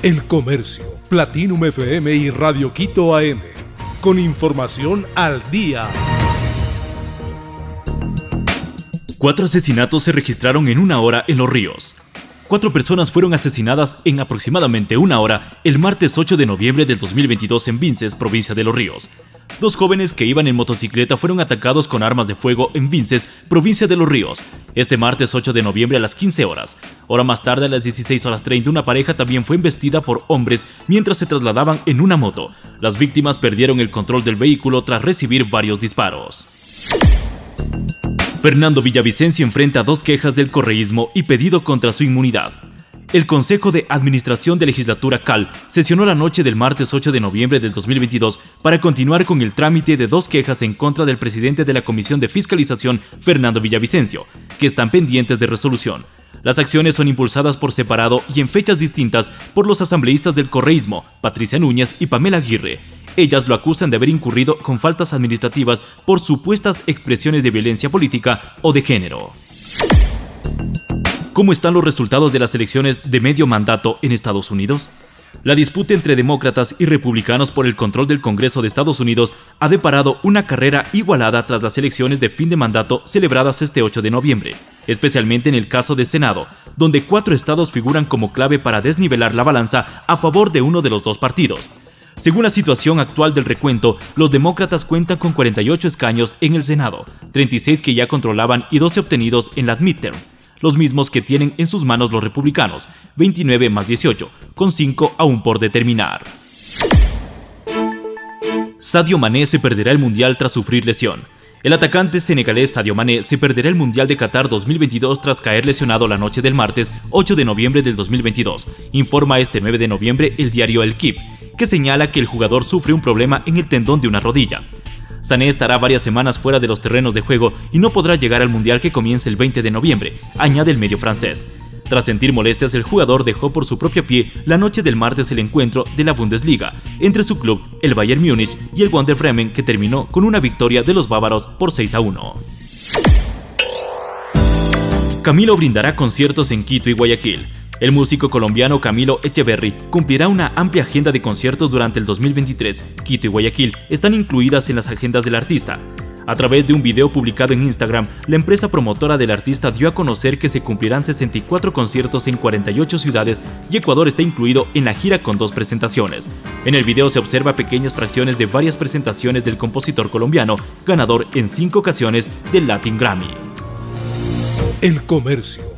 El Comercio, Platinum FM y Radio Quito AM. Con información al día. Cuatro asesinatos se registraron en una hora en Los Ríos. Cuatro personas fueron asesinadas en aproximadamente una hora el martes 8 de noviembre del 2022 en Vinces, provincia de Los Ríos. Dos jóvenes que iban en motocicleta fueron atacados con armas de fuego en Vinces, provincia de Los Ríos, este martes 8 de noviembre a las 15 horas. Hora más tarde, a las 16 horas 30, una pareja también fue embestida por hombres mientras se trasladaban en una moto. Las víctimas perdieron el control del vehículo tras recibir varios disparos. Fernando Villavicencio enfrenta dos quejas del correísmo y pedido contra su inmunidad. El Consejo de Administración de Legislatura CAL sesionó la noche del martes 8 de noviembre del 2022 para continuar con el trámite de dos quejas en contra del presidente de la Comisión de Fiscalización, Fernando Villavicencio, que están pendientes de resolución. Las acciones son impulsadas por separado y en fechas distintas por los asambleístas del correísmo, Patricia Núñez y Pamela Aguirre. Ellas lo acusan de haber incurrido con faltas administrativas por supuestas expresiones de violencia política o de género. ¿Cómo están los resultados de las elecciones de medio mandato en Estados Unidos? La disputa entre demócratas y republicanos por el control del Congreso de Estados Unidos ha deparado una carrera igualada tras las elecciones de fin de mandato celebradas este 8 de noviembre, especialmente en el caso de Senado, donde cuatro estados figuran como clave para desnivelar la balanza a favor de uno de los dos partidos. Según la situación actual del recuento, los demócratas cuentan con 48 escaños en el Senado, 36 que ya controlaban y 12 obtenidos en la midterm los mismos que tienen en sus manos los republicanos, 29 más 18, con 5 aún por determinar. Sadio Mané se perderá el Mundial tras sufrir lesión. El atacante senegalés Sadio Mané se perderá el Mundial de Qatar 2022 tras caer lesionado la noche del martes 8 de noviembre del 2022, informa este 9 de noviembre el diario El Kip, que señala que el jugador sufre un problema en el tendón de una rodilla. Sané estará varias semanas fuera de los terrenos de juego y no podrá llegar al Mundial que comienza el 20 de noviembre, añade el medio francés. Tras sentir molestias, el jugador dejó por su propio pie la noche del martes el encuentro de la Bundesliga entre su club, el Bayern Múnich, y el Wander Bremen, que terminó con una victoria de los bávaros por 6 a 1. Camilo brindará conciertos en Quito y Guayaquil. El músico colombiano Camilo Echeverry cumplirá una amplia agenda de conciertos durante el 2023. Quito y Guayaquil están incluidas en las agendas del artista. A través de un video publicado en Instagram, la empresa promotora del artista dio a conocer que se cumplirán 64 conciertos en 48 ciudades y Ecuador está incluido en la gira con dos presentaciones. En el video se observa pequeñas fracciones de varias presentaciones del compositor colombiano, ganador en cinco ocasiones del Latin Grammy. El comercio